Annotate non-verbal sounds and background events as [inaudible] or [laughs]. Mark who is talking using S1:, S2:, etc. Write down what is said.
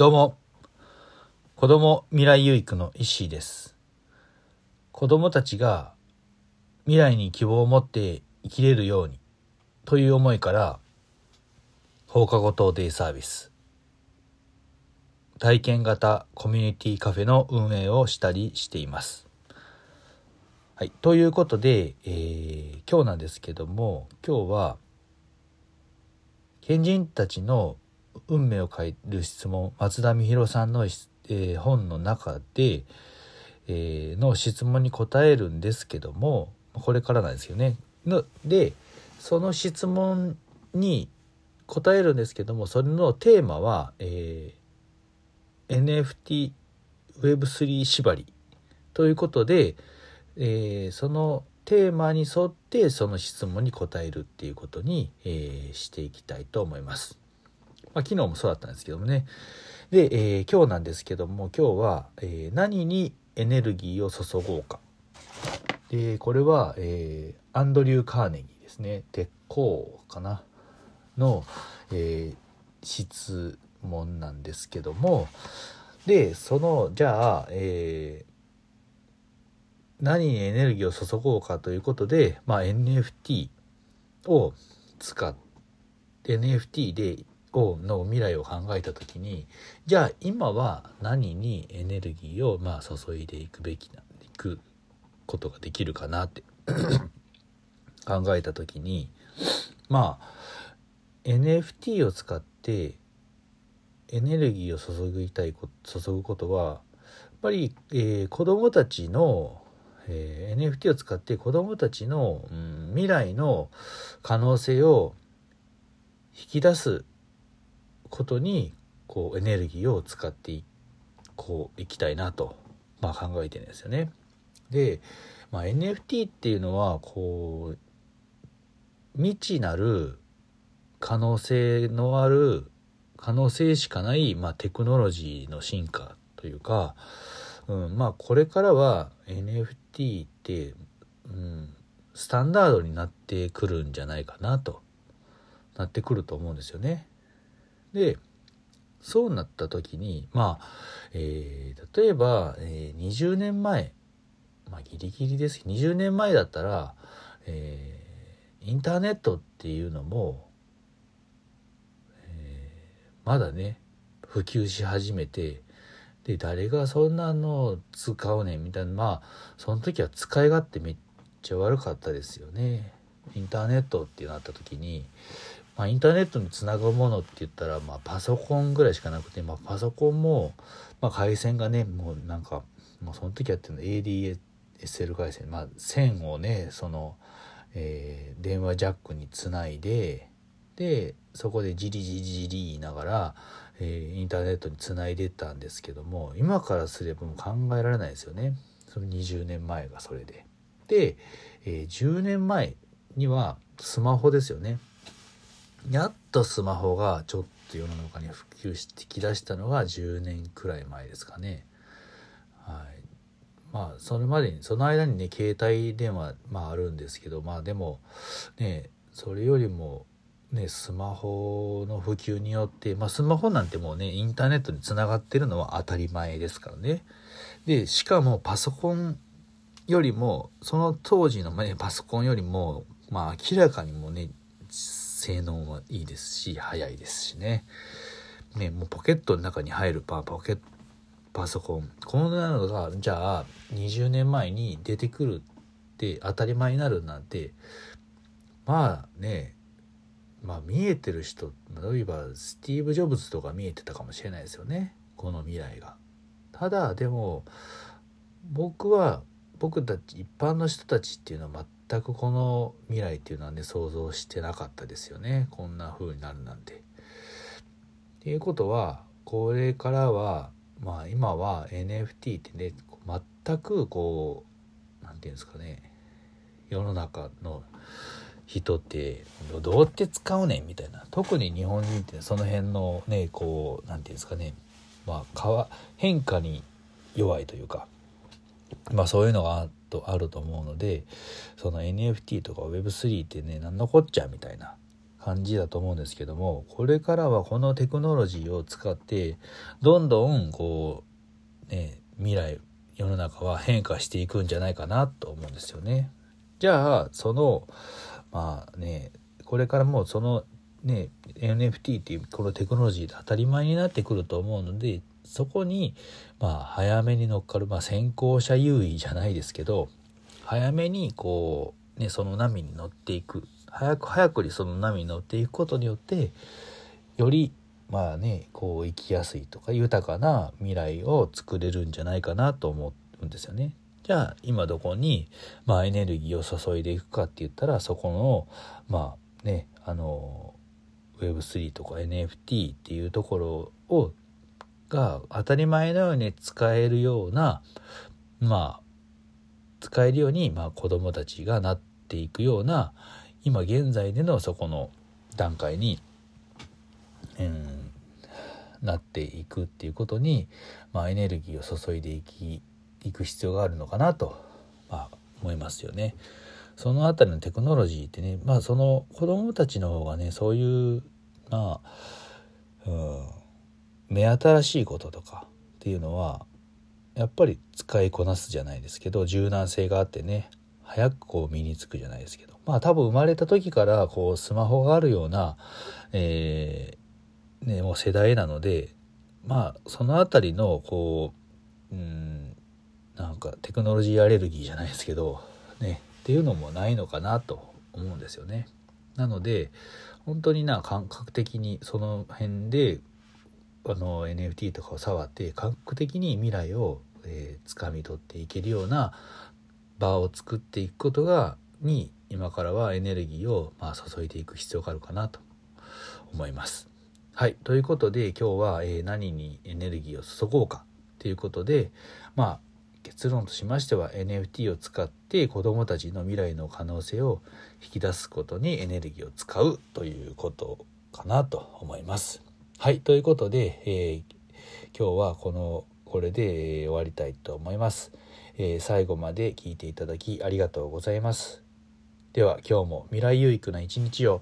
S1: どうも、子供未来有育の石井です。子供たちが未来に希望を持って生きれるようにという思いから放課後等デイサービス体験型コミュニティカフェの運営をしたりしています。はい、ということで、えー今日なんですけども今日は賢人たちの運命を変える質問松田美弘さんの、えー本の中で、えーの質問に答えるんですけどもこれからなんですよね。のでその質問に答えるんですけどもそれのテーマは、えー NFT Web3 縛りということで、えーそのテーマに沿ってその質問に答えるっていうことに、えーしていきたいと思います。まあ、昨日もそうだったんですけどもね。で、えー今日なんですけども今日は、えー何にエネルギーを注ごうか。でこれは、えーアンドリュー・カーネギーですね鉄鋼かなの、えー質問なんですけどもでそのじゃあ、え何にエネルギーを注ごうかということで、まあ、NFT を使って NFT でをの未来を考えた時にじゃあ今は何にエネルギーをまあ注いでいくべきないくことができるかなって [laughs] 考えた時にまあ NFT を使ってエネルギーを注ぎたいこ注ぐことはやっぱり、えー子どもたちの、えー NFT を使って子どもたちの、うん未来の可能性を引き出すことにこうエネルギーを使っていこういきたいなと、まあ、考えてるんですよね。で、まあ、NFT っていうのはこう未知なる可能性のある可能性しかない、まあ、テクノロジーの進化というか、うん、まあこれからは NFT って、うん、スタンダードになってくるんじゃないかなとなってくると思うんですよね。でそうなった時にまあ、えー例えば、えー20年前まあギリギリです20年前だったら、えーインターネットっていうのも、えーまだね普及し始めてで誰がそんなの使うねんみたいなまあその時は使い勝手めっちゃ悪かったですよね。インターネットってなった時に、まあ、インターネットにつなぐものって言ったら、まあ、パソコンぐらいしかなくて、まあ、パソコンも、まあ、回線がねもうなんかもうその時やってるの ADSL 回線、まあ、線をねその、えー電話ジャックにつないででそこでジリジリジリ言いながら、えーインターネットにつないでたんですけども今からすればもう考えられないですよねその20年前がそれで。で、えー10年前にはスマホですよね。やっとスマホがちょっと世の中に普及してきだしたのが10年くらい前ですかね。はい。まあそれまでにその間にね携帯電話まああるんですけどまあでもねそれよりもねスマホの普及によってまあスマホなんてもうねインターネットにつながってるのは当たり前ですからね。でしかもパソコンよりもその当時の、ね、パソコンよりもまあ明らかにもね性能はいいですし速いですしね。ねもうポケットの中に入るパポケパソコン。こんなのがじゃあ20年前に出てくるって当たり前になるなんてまあねまあ見えてる人例えばスティーブ・ジョブズとか見えてたかもしれないですよね。この未来が。ただでも僕は僕たち一般の人たちっていうのは全くこの未来っていうのはね想像してなかったですよねこんな風になるなんて。っていうことはこれからはまあ今は NFT ってね全くこう何て言うんですかね世の中の人ってどうやって使うねんみたいな特に日本人ってその辺のねこう何て言うんですかねまあ変化に弱いというかまあそういうのがあとあると思うのでその NFT とか Web3 ってね何のこっちゃみたいな感じだと思うんですけどもこれからはこのテクノロジーを使ってどんどんこうね未来世の中は変化していくんじゃないかなと思うんですよね。じゃあそのまあねこれからもそのね NFT っていうこのテクノロジーで当たり前になってくると思うのでそこにまあ早めに乗っかる、まあ、先行者優位じゃないですけど早めにこうねその波に乗っていく早く早くにその波に乗っていくことによってよりまあねこう生きやすいとか豊かな未来を作れるんじゃないかなと思うんですよね。じゃあ今どこに、まあ、エネルギーを注いでいくかって言ったらそこのまあねあの Web3 とか NFT っていうところをが当たり前のように使えるようなまあ使えるように、まあ、子どもたちがなっていくような今現在でのそこの段階に、うん、なっていくっていうことに、まあ、エネルギーを注いでいきいく必要があるのかなと、まあ、思いますよね。そのあたりのテクノロジーってねまあその子どもたちの方がねそういうまあ、うん、目新しいこととかっていうのはやっぱり使いこなすじゃないですけど柔軟性があってね早くこう身につくじゃないですけどまあ多分生まれた時からこうスマホがあるような、えー、ね、もう世代なのでまあその辺りのこううんなんかテクノロジーアレルギーじゃないですけどねっていうのもないのかなと思うんですよね。なので本当にな感覚的にその辺であの NFT とかを触って感覚的に未来を、えー、掴み取っていけるような場を作っていくことがに今からはエネルギーを、まあ、注いでいく必要があるかなと思います。はい。ということで今日は、えー、何にエネルギーを注ごうかということでまあ結論としましては NFT を使って子どもたちの未来の可能性を引き出すことにエネルギーを使うということかなと思います。はいということで、えー、今日はこのこれで、終わりたいと思います、えー、最後まで聞いていただきありがとうございます。では今日も未来有益な一日を。